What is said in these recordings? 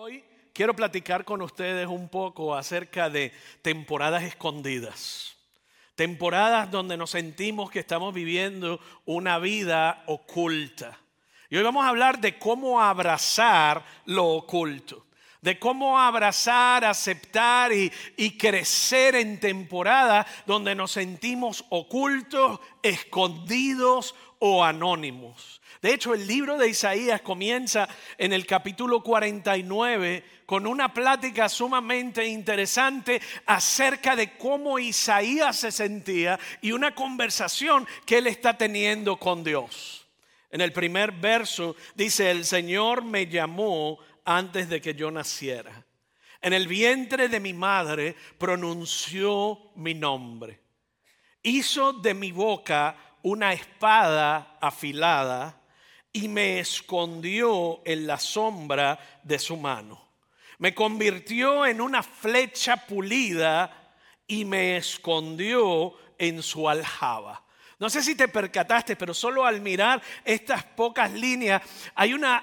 Hoy quiero platicar con ustedes un poco acerca de temporadas escondidas. Temporadas donde nos sentimos que estamos viviendo una vida oculta. Y hoy vamos a hablar de cómo abrazar lo oculto. De cómo abrazar, aceptar y, y crecer en temporadas donde nos sentimos ocultos, escondidos o anónimos. De hecho, el libro de Isaías comienza en el capítulo 49 con una plática sumamente interesante acerca de cómo Isaías se sentía y una conversación que él está teniendo con Dios. En el primer verso dice, el Señor me llamó antes de que yo naciera. En el vientre de mi madre pronunció mi nombre. Hizo de mi boca una espada afilada y me escondió en la sombra de su mano. Me convirtió en una flecha pulida y me escondió en su aljaba. No sé si te percataste, pero solo al mirar estas pocas líneas hay una,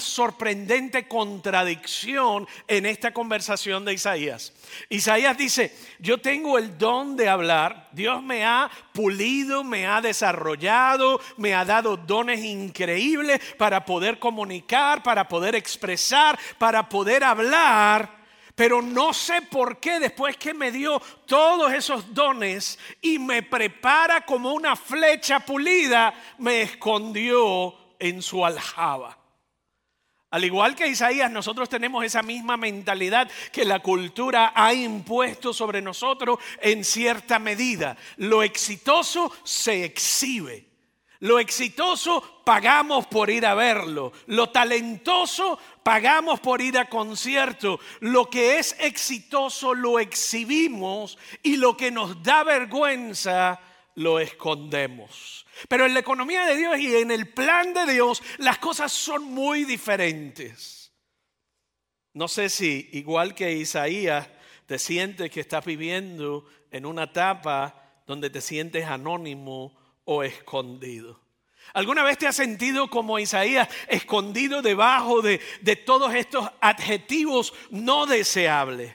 sorprendente contradicción en esta conversación de Isaías. Isaías dice, yo tengo el don de hablar, Dios me ha pulido, me ha desarrollado, me ha dado dones increíbles para poder comunicar, para poder expresar, para poder hablar. Pero no sé por qué después que me dio todos esos dones y me prepara como una flecha pulida, me escondió en su aljaba. Al igual que Isaías, nosotros tenemos esa misma mentalidad que la cultura ha impuesto sobre nosotros en cierta medida. Lo exitoso se exhibe. Lo exitoso pagamos por ir a verlo. Lo talentoso pagamos por ir a concierto. Lo que es exitoso lo exhibimos y lo que nos da vergüenza lo escondemos. Pero en la economía de Dios y en el plan de Dios las cosas son muy diferentes. No sé si igual que Isaías te sientes que estás viviendo en una etapa donde te sientes anónimo o escondido. ¿Alguna vez te has sentido como Isaías, escondido debajo de, de, todos estos adjetivos no deseables?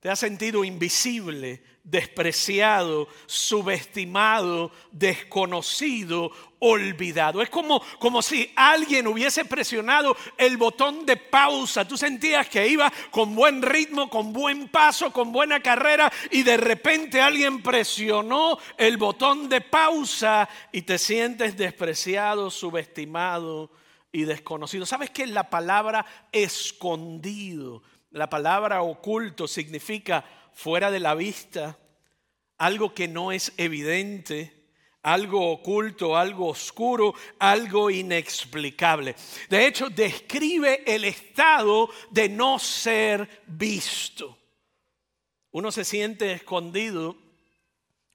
¿Te has sentido invisible, despreciado, subestimado, desconocido, olvidado. Es como, como si alguien hubiese presionado el botón de pausa. Tú sentías que iba con buen ritmo, con buen paso, con buena carrera y de repente alguien presionó el botón de pausa y te sientes despreciado, subestimado y desconocido. ¿Sabes que la palabra escondido, la palabra oculto significa fuera de la vista, algo que no es evidente, algo oculto, algo oscuro, algo inexplicable. De hecho, describe el estado de no ser visto. Uno se siente escondido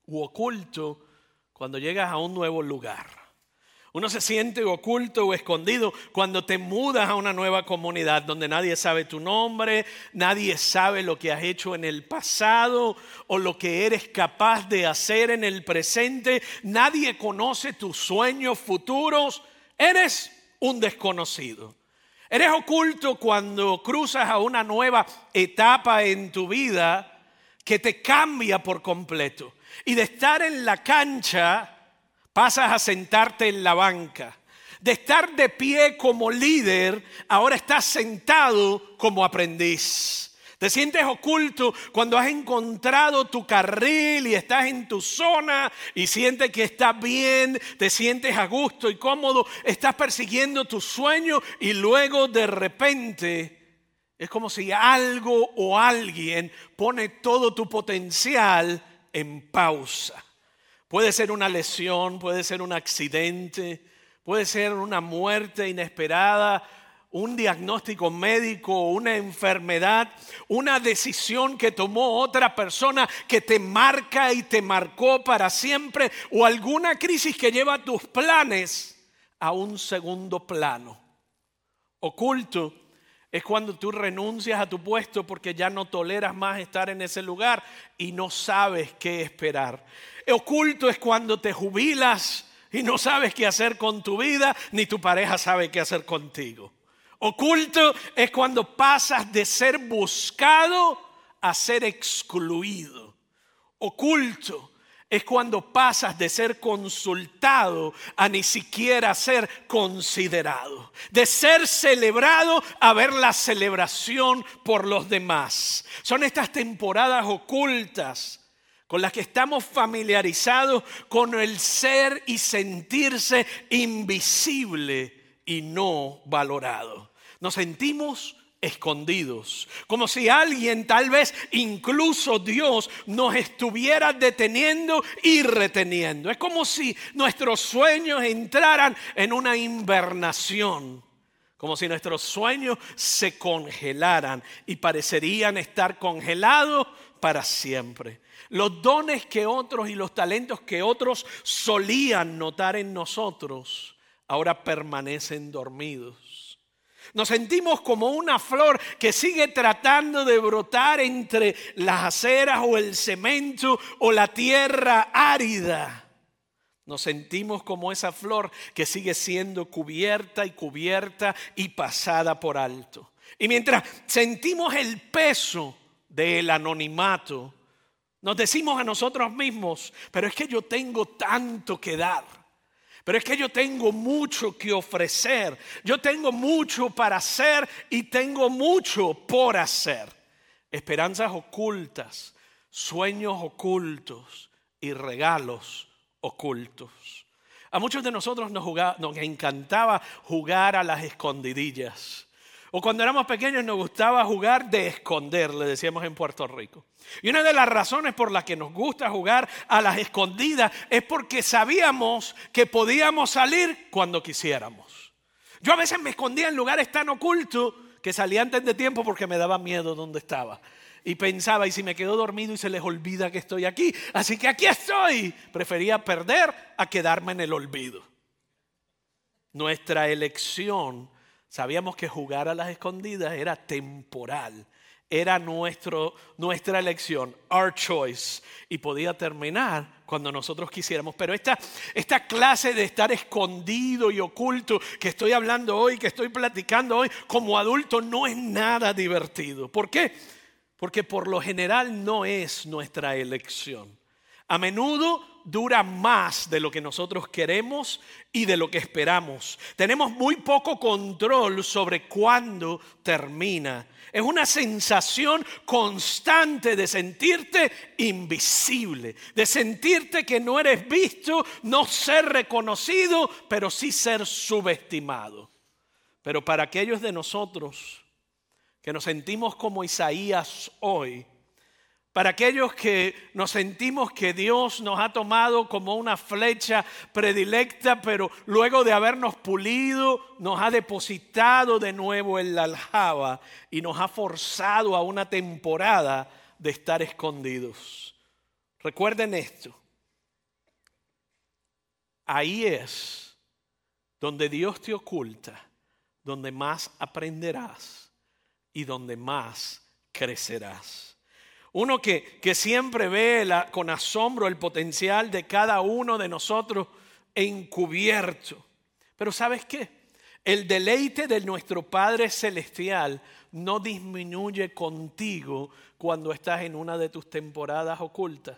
u oculto cuando llegas a un nuevo lugar. Uno se siente oculto o escondido cuando te mudas a una nueva comunidad donde nadie sabe tu nombre, nadie sabe lo que has hecho en el pasado o lo que eres capaz de hacer en el presente, nadie conoce tus sueños futuros, eres un desconocido. Eres oculto cuando cruzas a una nueva etapa en tu vida que te cambia por completo. Y de estar en la cancha pasas a sentarte en la banca. De estar de pie como líder, ahora estás sentado como aprendiz. Te sientes oculto cuando has encontrado tu carril y estás en tu zona y sientes que estás bien, te sientes a gusto y cómodo, estás persiguiendo tu sueño y luego de repente es como si algo o alguien pone todo tu potencial en pausa. Puede ser una lesión, puede ser un accidente, puede ser una muerte inesperada, un diagnóstico médico, una enfermedad, una decisión que tomó otra persona que te marca y te marcó para siempre, o alguna crisis que lleva tus planes a un segundo plano. Oculto es cuando tú renuncias a tu puesto porque ya no toleras más estar en ese lugar y no sabes qué esperar. Oculto es cuando te jubilas y no sabes qué hacer con tu vida, ni tu pareja sabe qué hacer contigo. Oculto es cuando pasas de ser buscado a ser excluido. Oculto es cuando pasas de ser consultado a ni siquiera ser considerado, de ser celebrado a ver la celebración por los demás. Son estas temporadas ocultas con las que estamos familiarizados con el ser y sentirse invisible y no valorado. Nos sentimos escondidos, como si alguien, tal vez incluso Dios, nos estuviera deteniendo y reteniendo. Es como si nuestros sueños entraran en una invernación, como si nuestros sueños se congelaran y parecerían estar congelados para siempre. Los dones que otros y los talentos que otros solían notar en nosotros ahora permanecen dormidos. Nos sentimos como una flor que sigue tratando de brotar entre las aceras o el cemento o la tierra árida. Nos sentimos como esa flor que sigue siendo cubierta y cubierta y pasada por alto. Y mientras sentimos el peso del anonimato, nos decimos a nosotros mismos, pero es que yo tengo tanto que dar. Pero es que yo tengo mucho que ofrecer, yo tengo mucho para hacer y tengo mucho por hacer. Esperanzas ocultas, sueños ocultos y regalos ocultos. A muchos de nosotros nos, nos encantaba jugar a las escondidillas. O cuando éramos pequeños nos gustaba jugar de esconder, le decíamos en Puerto Rico. Y una de las razones por las que nos gusta jugar a las escondidas es porque sabíamos que podíamos salir cuando quisiéramos. Yo a veces me escondía en lugares tan ocultos que salía antes de tiempo porque me daba miedo donde estaba. Y pensaba, y si me quedo dormido y se les olvida que estoy aquí. Así que aquí estoy. Prefería perder a quedarme en el olvido. Nuestra elección Sabíamos que jugar a las escondidas era temporal, era nuestro, nuestra elección, our choice, y podía terminar cuando nosotros quisiéramos. Pero esta, esta clase de estar escondido y oculto que estoy hablando hoy, que estoy platicando hoy como adulto, no es nada divertido. ¿Por qué? Porque por lo general no es nuestra elección. A menudo dura más de lo que nosotros queremos y de lo que esperamos. Tenemos muy poco control sobre cuándo termina. Es una sensación constante de sentirte invisible, de sentirte que no eres visto, no ser reconocido, pero sí ser subestimado. Pero para aquellos de nosotros que nos sentimos como Isaías hoy, para aquellos que nos sentimos que Dios nos ha tomado como una flecha predilecta, pero luego de habernos pulido, nos ha depositado de nuevo en la aljaba y nos ha forzado a una temporada de estar escondidos. Recuerden esto. Ahí es donde Dios te oculta, donde más aprenderás y donde más crecerás. Uno que, que siempre ve con asombro el potencial de cada uno de nosotros encubierto. Pero ¿sabes qué? El deleite de nuestro Padre Celestial no disminuye contigo cuando estás en una de tus temporadas ocultas.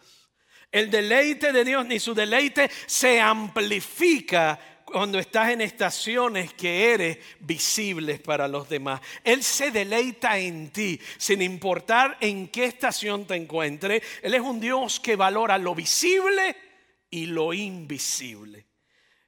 El deleite de Dios ni su deleite se amplifica cuando estás en estaciones que eres visibles para los demás. Él se deleita en ti, sin importar en qué estación te encuentres. Él es un Dios que valora lo visible y lo invisible.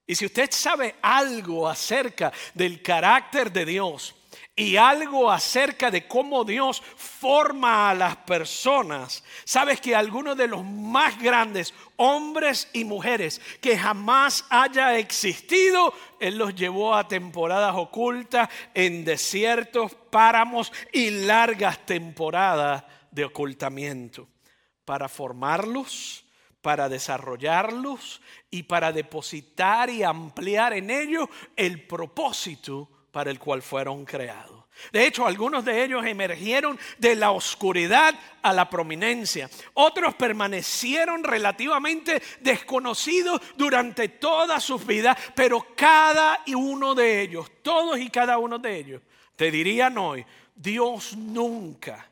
Y si usted sabe algo acerca del carácter de Dios, y algo acerca de cómo Dios forma a las personas. Sabes que algunos de los más grandes hombres y mujeres que jamás haya existido, Él los llevó a temporadas ocultas en desiertos, páramos y largas temporadas de ocultamiento para formarlos para desarrollarlos y para depositar y ampliar en ellos el propósito para el cual fueron creados. De hecho, algunos de ellos emergieron de la oscuridad a la prominencia. Otros permanecieron relativamente desconocidos durante toda su vida, pero cada uno de ellos, todos y cada uno de ellos, te dirían hoy, Dios nunca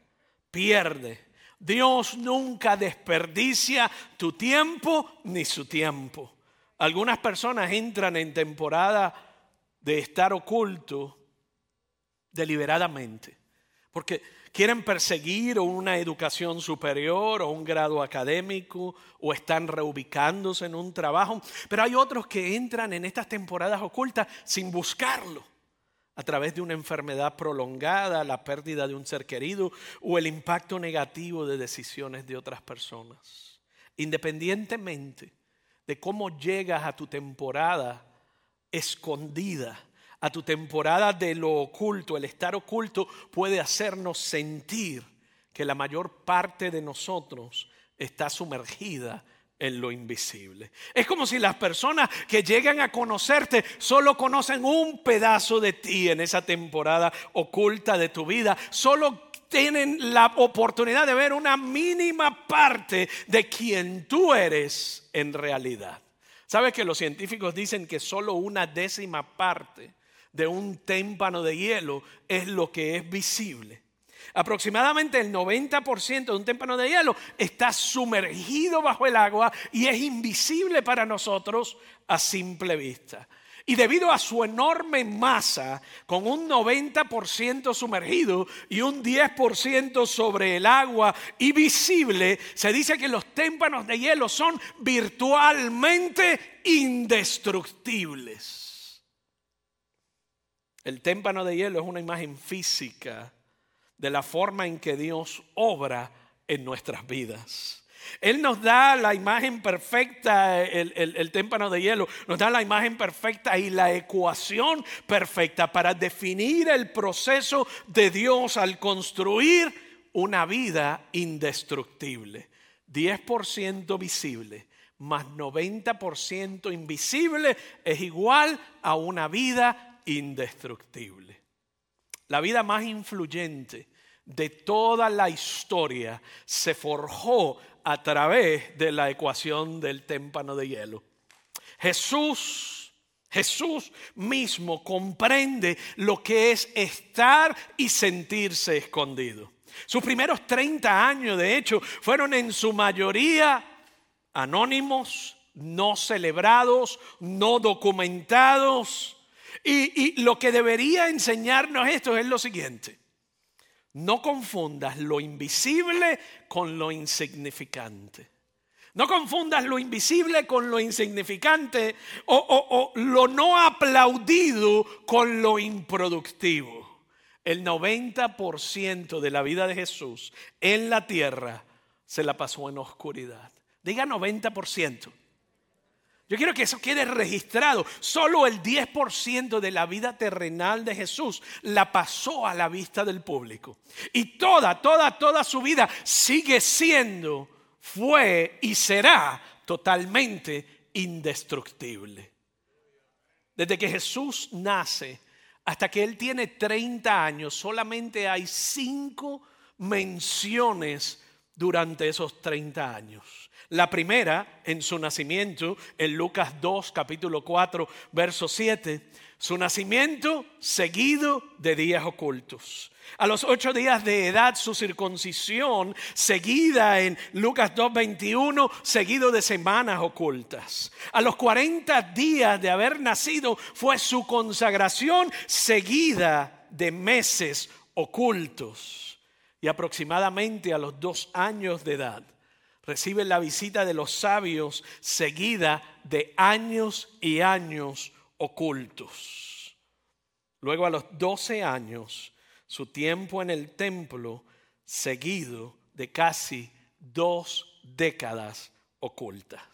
pierde, Dios nunca desperdicia tu tiempo ni su tiempo. Algunas personas entran en temporada de estar oculto deliberadamente, porque quieren perseguir una educación superior o un grado académico o están reubicándose en un trabajo, pero hay otros que entran en estas temporadas ocultas sin buscarlo. A través de una enfermedad prolongada, la pérdida de un ser querido o el impacto negativo de decisiones de otras personas. Independientemente de cómo llegas a tu temporada escondida, a tu temporada de lo oculto, el estar oculto puede hacernos sentir que la mayor parte de nosotros está sumergida en lo invisible. Es como si las personas que llegan a conocerte solo conocen un pedazo de ti en esa temporada oculta de tu vida, solo tienen la oportunidad de ver una mínima parte de quien tú eres en realidad. ¿Sabes que los científicos dicen que solo una décima parte de un témpano de hielo es lo que es visible? Aproximadamente el 90% de un témpano de hielo está sumergido bajo el agua y es invisible para nosotros a simple vista. Y debido a su enorme masa, con un 90% sumergido y un 10% sobre el agua y visible, se dice que los témpanos de hielo son virtualmente indestructibles. El témpano de hielo es una imagen física de la forma en que Dios obra en nuestras vidas. Él nos da la imagen perfecta, el, témpano de hielo, nos da la imagen perfecta y la ecuación perfecta para definir el proceso de Dios al construir una vida indestructible. 10% visible más 90% invisible es igual a una vida indestructible. La vida más influyente de toda la historia se forjó a través de la ecuación del témpano de hielo. Jesús, Jesús mismo comprende lo que es estar y sentirse escondido. Sus primeros 30 años, de hecho, fueron en su mayoría anónimos, no celebrados, no documentados. Y, y, lo que debería enseñarnos esto es lo siguiente. No confundas lo invisible con lo insignificante. No confundas lo invisible con lo insignificante o, lo no aplaudido con lo improductivo. El 90% de la vida de Jesús en la tierra se la pasó en oscuridad. Diga 90%. Yo quiero que eso quede registrado. Solo el 10% de la vida terrenal de Jesús la pasó a la vista del público. Y toda, toda, toda su vida sigue siendo, fue y será totalmente indestructible. Desde que Jesús nace hasta que Él tiene 30 años, solamente hay cinco menciones durante esos 30 años. La primera en su nacimiento, en Lucas 2, capítulo 4, verso 7. Su nacimiento seguido de días ocultos. A los ocho días de edad, su circuncisión, seguida en Lucas 2.21, seguido de semanas ocultas. A los 40 días de haber nacido fue su consagración, seguida de meses ocultos. Y aproximadamente a los dos años de edad, recibe la visita de los sabios seguida de años y años ocultos. Luego a los 12 años, su tiempo en el templo seguido de casi dos décadas ocultas.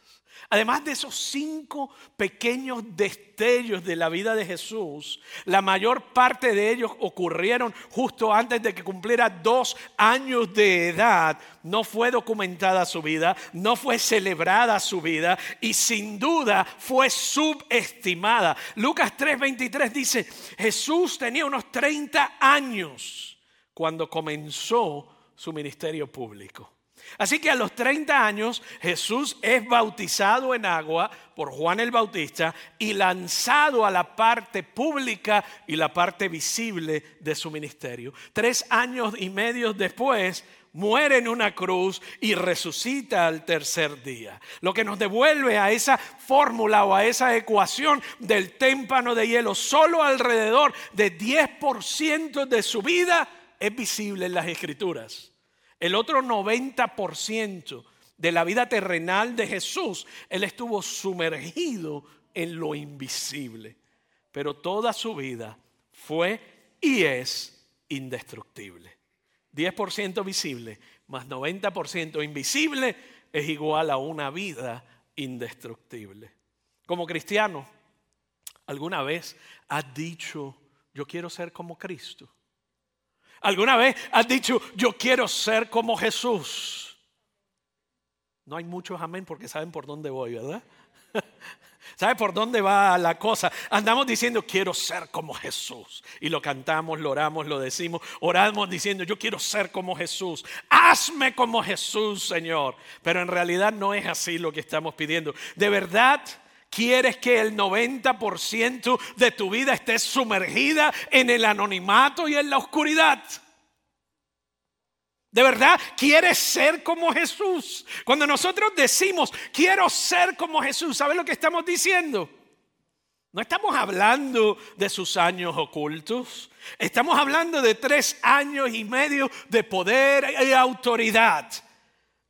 Además de esos cinco pequeños destellos de la vida de Jesús, la mayor parte de ellos ocurrieron justo antes de que cumpliera dos años de edad. No fue documentada su vida, no fue celebrada su vida y sin duda fue subestimada. Lucas 3:23 dice, Jesús tenía unos 30 años cuando comenzó su ministerio público. Así que a los 30 años Jesús es bautizado en agua por Juan el Bautista y lanzado a la parte pública y la parte visible de su ministerio. Tres años y medio después muere en una cruz y resucita al tercer día. Lo que nos devuelve a esa fórmula o a esa ecuación del témpano de hielo, solo alrededor de 10% de su vida es visible en las escrituras. El otro 90% de la vida terrenal de Jesús, Él estuvo sumergido en lo invisible. Pero toda su vida fue y es indestructible. 10% visible más 90% invisible es igual a una vida indestructible. Como cristiano, ¿alguna vez has dicho, yo quiero ser como Cristo? ¿Alguna vez has dicho, yo quiero ser como Jesús? No hay muchos amén porque saben por dónde voy, ¿verdad? ¿Sabe por dónde va la cosa? Andamos diciendo, quiero ser como Jesús. Y lo cantamos, lo oramos, lo decimos. Oramos diciendo, yo quiero ser como Jesús. Hazme como Jesús, Señor. Pero en realidad no es así lo que estamos pidiendo. De verdad, ¿Quieres que el 90% de tu vida esté sumergida en el anonimato y en la oscuridad? ¿De verdad quieres ser como Jesús? Cuando nosotros decimos, quiero ser como Jesús, ¿sabes lo que estamos diciendo? No estamos hablando de sus años ocultos. Estamos hablando de tres años y medio de poder y autoridad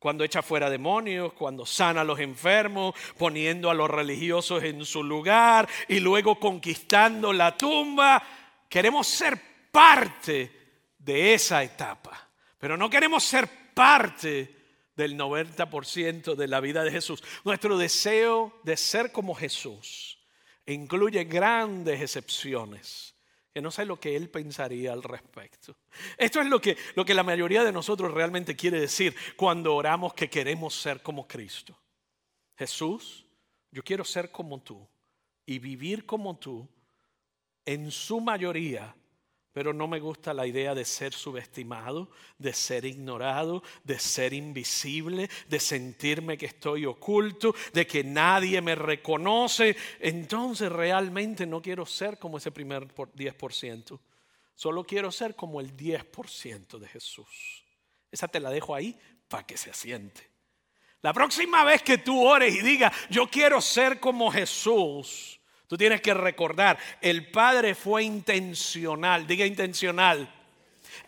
cuando echa fuera demonios, cuando sana a los enfermos, poniendo a los religiosos en su lugar y luego conquistando la tumba. Queremos ser parte de esa etapa, pero no queremos ser parte del 90% de la vida de Jesús. Nuestro deseo de ser como Jesús incluye grandes excepciones que no sé lo que él pensaría al respecto. Esto es lo que, lo que la mayoría de nosotros realmente quiere decir cuando oramos que queremos ser como Cristo. Jesús, yo quiero ser como tú y vivir como tú en su mayoría pero no me gusta la idea de ser subestimado, de ser ignorado, de ser invisible, de sentirme que estoy oculto, de que nadie me reconoce. Entonces realmente no quiero ser como ese primer 10%. Solo quiero ser como el 10% de Jesús. Esa te la dejo ahí para que se asiente. La próxima vez que tú ores y digas, yo quiero ser como Jesús, Tú tienes que recordar, el Padre fue intencional, diga intencional.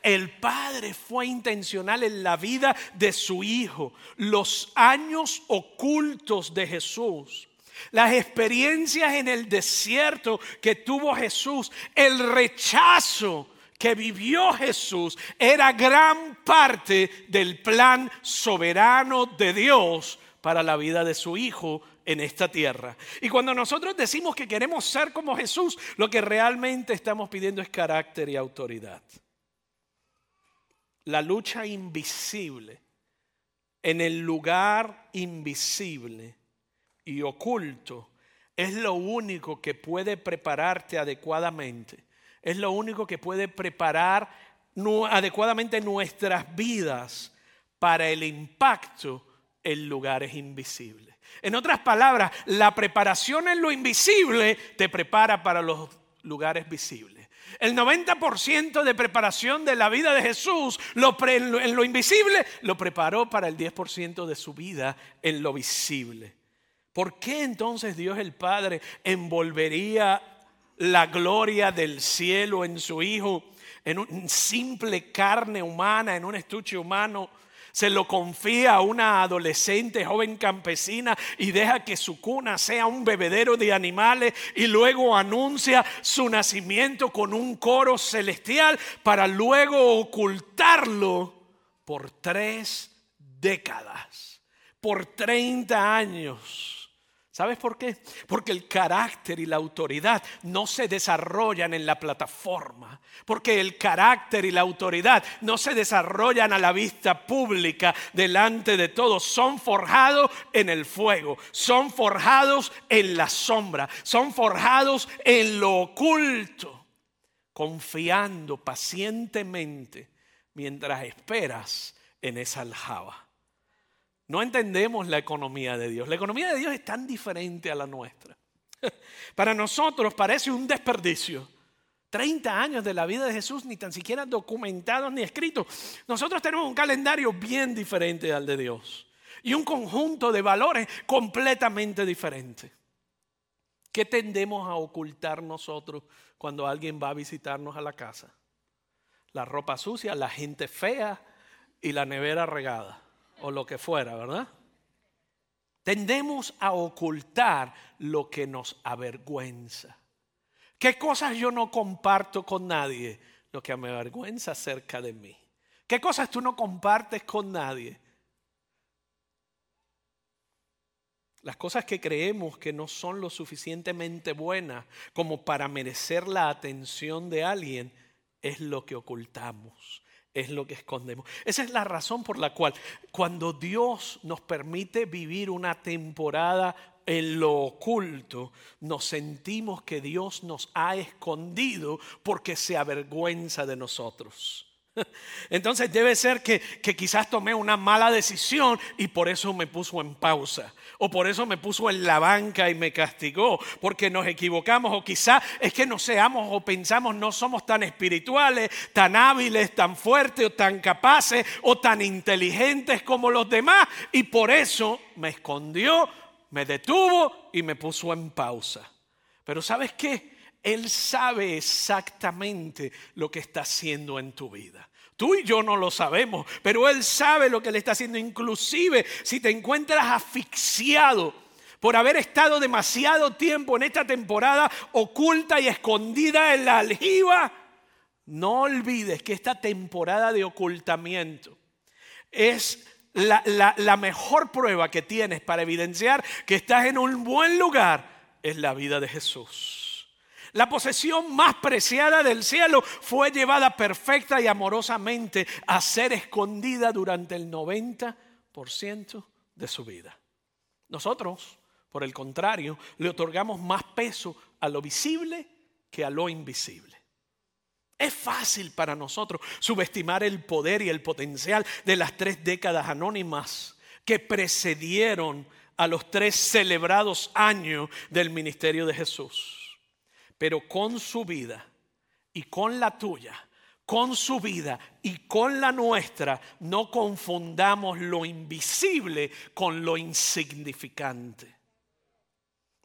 El Padre fue intencional en la vida de su Hijo, los años ocultos de Jesús, las experiencias en el desierto que tuvo Jesús, el rechazo que vivió Jesús era gran parte del plan soberano de Dios para la vida de su Hijo en esta tierra. Y cuando nosotros decimos que queremos ser como Jesús, lo que realmente estamos pidiendo es carácter y autoridad. La lucha invisible en el lugar invisible y oculto es lo único que puede prepararte adecuadamente. Es lo único que puede preparar adecuadamente nuestras vidas para el impacto en lugares invisibles. En otras palabras, la preparación en lo invisible te prepara para los lugares visibles. El 90% de preparación de la vida de Jesús en lo invisible lo preparó para el 10% de su vida en lo visible. ¿Por qué entonces Dios el Padre envolvería la gloria del cielo en su Hijo, en un simple carne humana, en un estuche humano? Se lo confía a una adolescente joven campesina y deja que su cuna sea un bebedero de animales y luego anuncia su nacimiento con un coro celestial para luego ocultarlo por tres décadas, por 30 años ¿Sabes por qué? Porque el carácter y la autoridad no se desarrollan en la plataforma. Porque el carácter y la autoridad no se desarrollan a la vista pública delante de todos. Son forjados en el fuego. Son forjados en la sombra. Son forjados en lo oculto. Confiando pacientemente mientras esperas en esa aljaba. No entendemos la economía de Dios. La economía de Dios es tan diferente a la nuestra. Para nosotros parece un desperdicio. 30 años de la vida de Jesús ni tan siquiera documentados ni escritos. Nosotros tenemos un calendario bien diferente al de Dios y un conjunto de valores completamente diferente. ¿Qué tendemos a ocultar nosotros cuando alguien va a visitarnos a la casa? La ropa sucia, la gente fea y la nevera regada o lo que fuera, ¿verdad? Tendemos a ocultar lo que nos avergüenza. ¿Qué cosas yo no comparto con nadie? Lo que me avergüenza acerca de mí. ¿Qué cosas tú no compartes con nadie? Las cosas que creemos que no son lo suficientemente buenas como para merecer la atención de alguien es lo que ocultamos, es lo que escondemos. Esa es la razón por la cual cuando Dios nos permite vivir una temporada en lo oculto, nos sentimos que Dios nos ha escondido porque se avergüenza de nosotros. Entonces debe ser que, quizás tomé una mala decisión y por eso me puso en pausa. O por eso me puso en la banca y me castigó. Porque nos equivocamos. O quizás es que no seamos o pensamos no somos tan espirituales, tan hábiles, tan fuertes o tan capaces o tan inteligentes como los demás. Y por eso me escondió, me detuvo y me puso en pausa. Pero ¿sabes qué? Él sabe exactamente lo que está haciendo en tu vida. Tú y yo no lo sabemos, pero Él sabe lo que le está haciendo. Inclusive si te encuentras asfixiado por haber estado demasiado tiempo en esta temporada oculta y escondida en la aljiba, no olvides que esta temporada de ocultamiento es la, mejor prueba que tienes para evidenciar que estás en un buen lugar, es la vida de Jesús. La posesión más preciada del cielo fue llevada perfecta y amorosamente a ser escondida durante el 90% de su vida. Nosotros, por el contrario, le otorgamos más peso a lo visible que a lo invisible. Es fácil para nosotros subestimar el poder y el potencial de las tres décadas anónimas que precedieron a los tres celebrados años del ministerio de Jesús pero con su vida y con la tuya, con su vida y con la nuestra, no confundamos lo invisible con lo insignificante.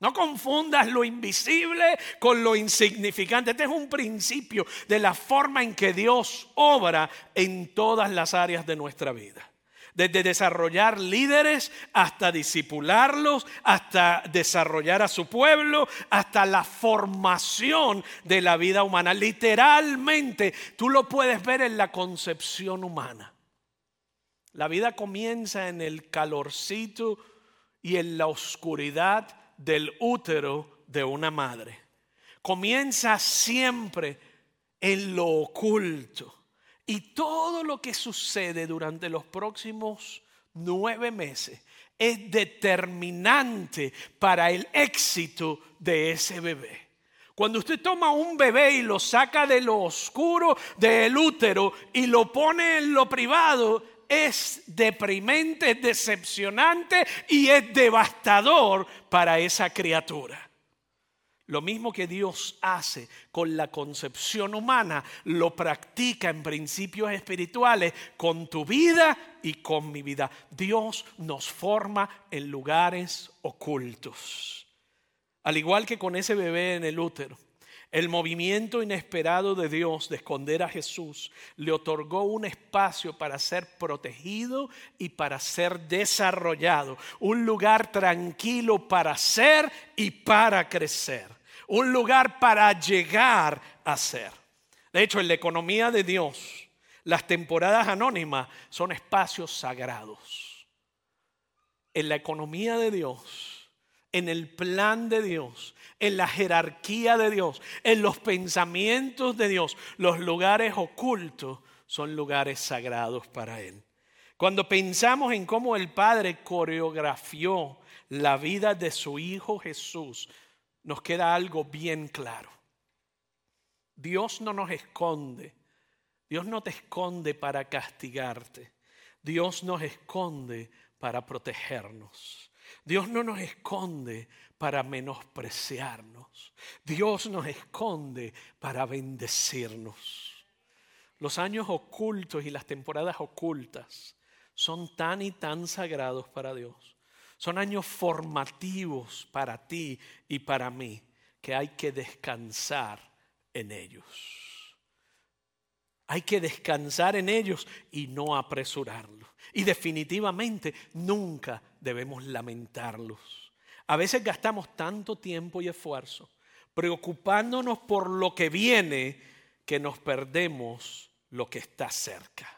No confundas lo invisible con lo insignificante. Este es un principio de la forma en que Dios obra en todas las áreas de nuestra vida desde desarrollar líderes hasta disipularlos, hasta desarrollar a su pueblo, hasta la formación de la vida humana. Literalmente, tú lo puedes ver en la concepción humana. La vida comienza en el calorcito y en la oscuridad del útero de una madre. Comienza siempre en lo oculto y todo lo que sucede durante los próximos nueve meses es determinante para el éxito de ese bebé. Cuando usted toma un bebé y lo saca de lo oscuro del útero y lo pone en lo privado, es deprimente, es decepcionante y es devastador para esa criatura. Lo mismo que Dios hace con la concepción humana, lo practica en principios espirituales con tu vida y con mi vida. Dios nos forma en lugares ocultos. Al igual que con ese bebé en el útero. El movimiento inesperado de Dios de esconder a Jesús le otorgó un espacio para ser protegido y para ser desarrollado, un lugar tranquilo para ser y para crecer un lugar para llegar a ser. De hecho, en la economía de Dios, las temporadas anónimas son espacios sagrados. En la economía de Dios, en el plan de Dios, en la jerarquía de Dios, en los pensamientos de Dios, los lugares ocultos son lugares sagrados para Él. Cuando pensamos en cómo el Padre coreografió la vida de su Hijo Jesús, nos queda algo bien claro. Dios no nos esconde. Dios no te esconde para castigarte. Dios nos esconde para protegernos. Dios no nos esconde para menospreciarnos. Dios nos esconde para bendecirnos. Los años ocultos y las temporadas ocultas son tan y tan sagrados para Dios. Son años formativos para ti y para mí que hay que descansar en ellos. Hay que descansar en ellos y no apresurarlos. Y definitivamente nunca debemos lamentarlos. A veces gastamos tanto tiempo y esfuerzo preocupándonos por lo que viene que nos perdemos lo que está cerca.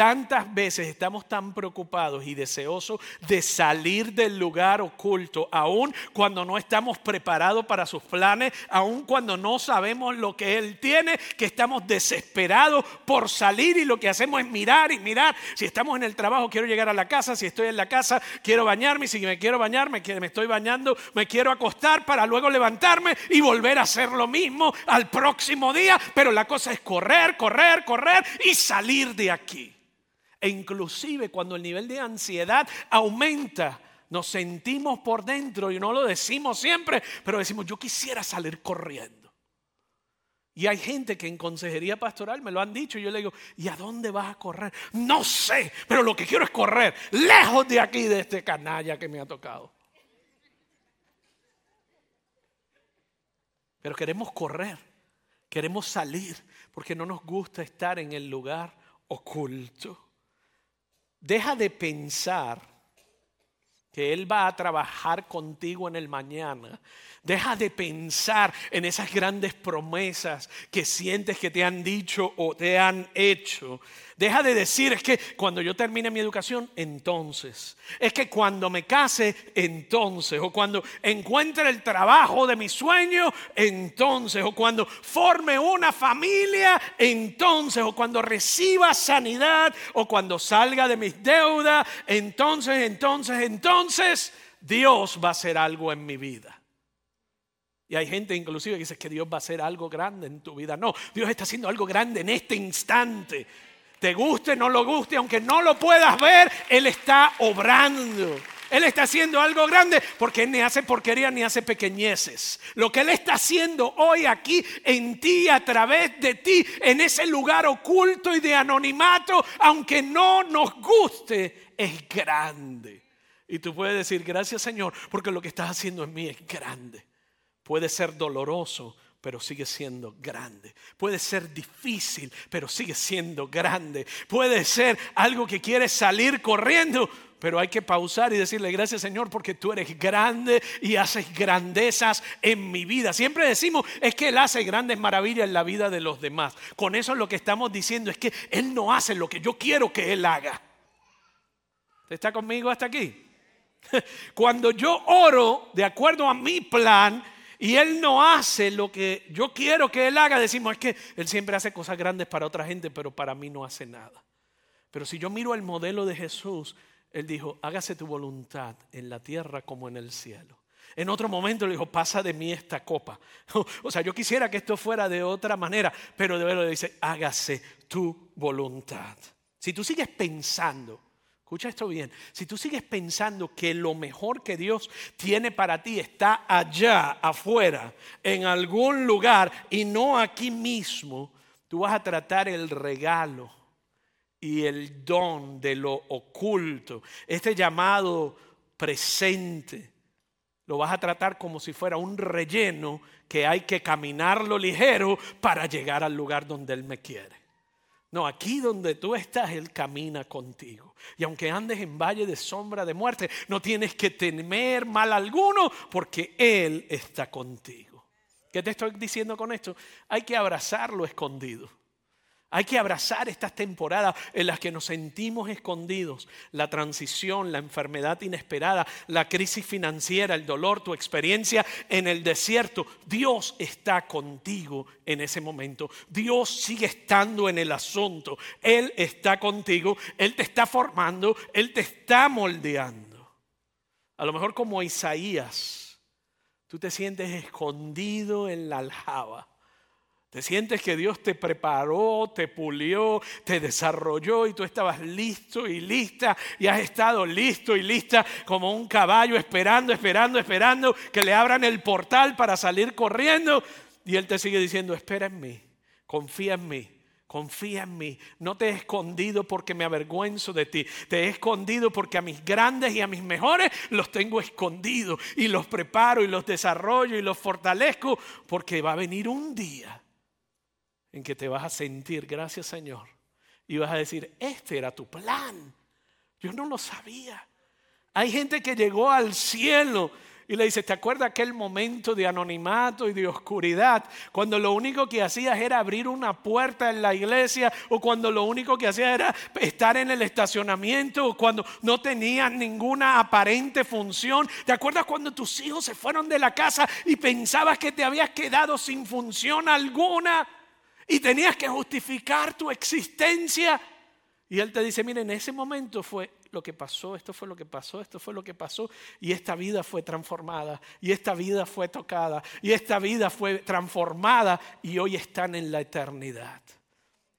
Tantas veces estamos tan preocupados y deseosos de salir del lugar oculto, aun cuando no estamos preparados para sus planes, aun cuando no sabemos lo que Él tiene, que estamos desesperados por salir y lo que hacemos es mirar y mirar. Si estamos en el trabajo, quiero llegar a la casa, si estoy en la casa, quiero bañarme, si me quiero bañar, me, me estoy bañando, me quiero acostar para luego levantarme y volver a hacer lo mismo al próximo día, pero la cosa es correr, correr, correr y salir de aquí. E inclusive cuando el nivel de ansiedad aumenta, nos sentimos por dentro y no lo decimos siempre, pero decimos, yo quisiera salir corriendo. Y hay gente que en consejería pastoral me lo han dicho y yo le digo, ¿y a dónde vas a correr? No sé, pero lo que quiero es correr lejos de aquí, de este canalla que me ha tocado. Pero queremos correr, queremos salir, porque no nos gusta estar en el lugar oculto. Deja de pensar que Él va a trabajar contigo en el mañana. Deja de pensar en esas grandes promesas que sientes que te han dicho o te han hecho. Deja de decir, es que cuando yo termine mi educación, entonces. Es que cuando me case, entonces. O cuando encuentre el trabajo de mi sueño, entonces. O cuando forme una familia, entonces. O cuando reciba sanidad. O cuando salga de mis deudas, entonces, entonces, entonces. Dios va a hacer algo en mi vida. Y hay gente inclusive que dice que Dios va a hacer algo grande en tu vida. No, Dios está haciendo algo grande en este instante te guste, no lo guste, aunque no lo puedas ver, Él está obrando. Él está haciendo algo grande porque Él ni hace porquería ni hace pequeñeces. Lo que Él está haciendo hoy aquí en ti, a través de ti, en ese lugar oculto y de anonimato, aunque no nos guste, es grande. Y tú puedes decir, gracias Señor, porque lo que estás haciendo en mí es grande. Puede ser doloroso, pero sigue siendo grande. Puede ser difícil, pero sigue siendo grande. Puede ser algo que quieres salir corriendo, pero hay que pausar y decirle gracias Señor porque tú eres grande y haces grandezas en mi vida. Siempre decimos es que Él hace grandes maravillas en la vida de los demás. Con eso lo que estamos diciendo es que Él no hace lo que yo quiero que Él haga. ¿Está conmigo hasta aquí? Cuando yo oro de acuerdo a mi plan, y Él no hace lo que yo quiero que Él haga, decimos, es que Él siempre hace cosas grandes para otra gente, pero para mí no hace nada. Pero si yo miro el modelo de Jesús, Él dijo, hágase tu voluntad en la tierra como en el cielo. En otro momento le dijo, pasa de mí esta copa. O sea, yo quisiera que esto fuera de otra manera, pero de verdad dice, hágase tu voluntad. Si tú sigues pensando Escucha esto bien. Si tú sigues pensando que lo mejor que Dios tiene para ti está allá, afuera, en algún lugar y no aquí mismo, tú vas a tratar el regalo y el don de lo oculto, este llamado presente, lo vas a tratar como si fuera un relleno que hay que caminarlo ligero para llegar al lugar donde Él me quiere. No, aquí donde tú estás, Él camina contigo. Y aunque andes en valle de sombra de muerte, no tienes que temer mal alguno porque Él está contigo. ¿Qué te estoy diciendo con esto? Hay que abrazarlo escondido. Hay que abrazar estas temporadas en las que nos sentimos escondidos, la transición, la enfermedad inesperada, la crisis financiera, el dolor, tu experiencia en el desierto. Dios está contigo en ese momento. Dios sigue estando en el asunto. Él está contigo, Él te está formando, Él te está moldeando. A lo mejor como Isaías, tú te sientes escondido en la aljaba Te sientes que Dios te preparó, te pulió, te desarrolló y tú estabas listo y lista y has estado listo y lista como un caballo esperando, esperando, esperando que le abran el portal para salir corriendo. Y Él te sigue diciendo, espera en mí, confía en mí, confía en mí. No te he escondido porque me avergüenzo de ti. Te he escondido porque a mis grandes y a mis mejores los tengo escondidos y los preparo y los desarrollo y los fortalezco porque va a venir un día en que te vas a sentir, gracias Señor, y vas a decir, este era tu plan. Yo no lo sabía. Hay gente que llegó al cielo y le dice, ¿te acuerdas aquel momento de anonimato y de oscuridad? Cuando lo único que hacías era abrir una puerta en la iglesia o cuando lo único que hacías era estar en el estacionamiento o cuando no tenías ninguna aparente función. ¿Te acuerdas cuando tus hijos se fueron de la casa y pensabas que te habías quedado sin función alguna? Y tenías que justificar tu existencia. Y Él te dice, mire, en ese momento fue lo que pasó, esto fue lo que pasó, esto fue lo que pasó, y esta vida fue transformada, y esta vida fue tocada, y esta vida fue transformada, y hoy están en la eternidad.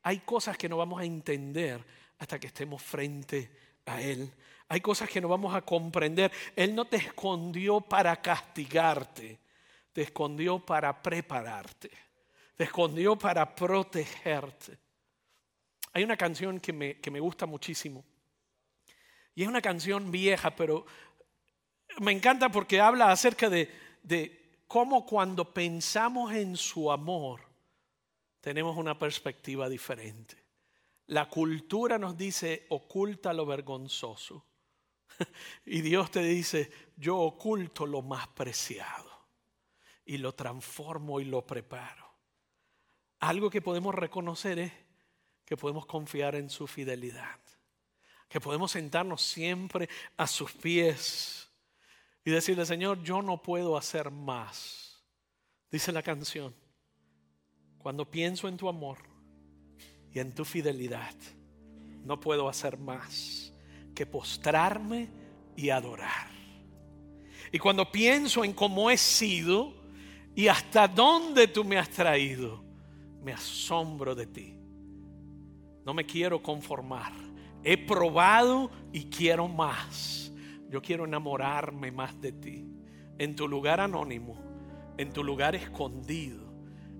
Hay cosas que no vamos a entender hasta que estemos frente a Él. Hay cosas que no vamos a comprender. Él no te escondió para castigarte, te escondió para prepararte te escondió para protegerte. Hay una canción que me, que me gusta muchísimo. Y es una canción vieja, pero me encanta porque habla acerca de, de cómo cuando pensamos en su amor, tenemos una perspectiva diferente. La cultura nos dice, oculta lo vergonzoso. Y Dios te dice, yo oculto lo más preciado y lo transformo y lo preparo algo que podemos reconocer es que podemos confiar en su fidelidad, que podemos sentarnos siempre a sus pies y decirle, Señor, yo no puedo hacer más. Dice la canción, cuando pienso en tu amor y en tu fidelidad, no puedo hacer más que postrarme y adorar. Y cuando pienso en cómo he sido y hasta dónde tú me has traído, me asombro de ti. No me quiero conformar. He probado y quiero más. Yo quiero enamorarme más de ti. En tu lugar anónimo, en tu lugar escondido,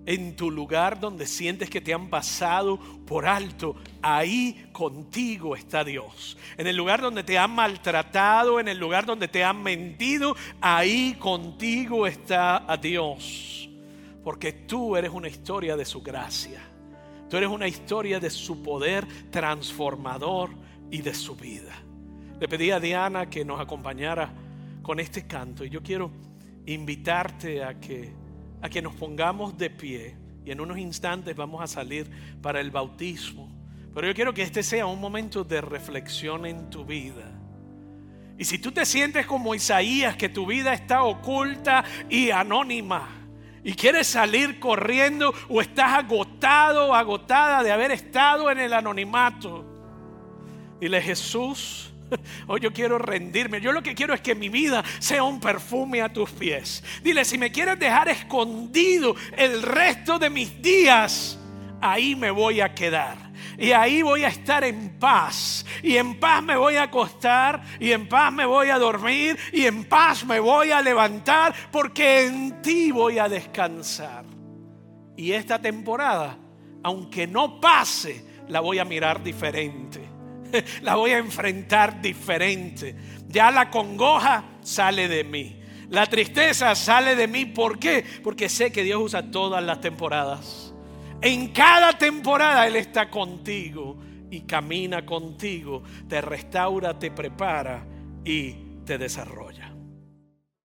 en tu lugar donde sientes que te han pasado por alto, ahí contigo está Dios. En el lugar donde te han maltratado, en el lugar donde te han mentido, ahí contigo está Dios. Porque tú eres una historia de su gracia. Tú eres una historia de su poder transformador y de su vida. Le pedí a Diana que nos acompañara con este canto y yo quiero invitarte a que, a que nos pongamos de pie y en unos instantes vamos a salir para el bautismo. Pero yo quiero que este sea un momento de reflexión en tu vida. Y si tú te sientes como Isaías, que tu vida está oculta y anónima, y quieres salir corriendo o estás agotado o agotada de haber estado en el anonimato. Dile Jesús, hoy yo quiero rendirme. Yo lo que quiero es que mi vida sea un perfume a tus pies. Dile, si me quieres dejar escondido el resto de mis días, ahí me voy a quedar. Y ahí voy a estar en paz. Y en paz me voy a acostar. Y en paz me voy a dormir. Y en paz me voy a levantar. Porque en ti voy a descansar. Y esta temporada, aunque no pase, la voy a mirar diferente. La voy a enfrentar diferente. Ya la congoja sale de mí. La tristeza sale de mí. ¿Por qué? Porque sé que Dios usa todas las temporadas. En cada temporada Él está contigo y camina contigo, te restaura, te prepara y te desarrolla.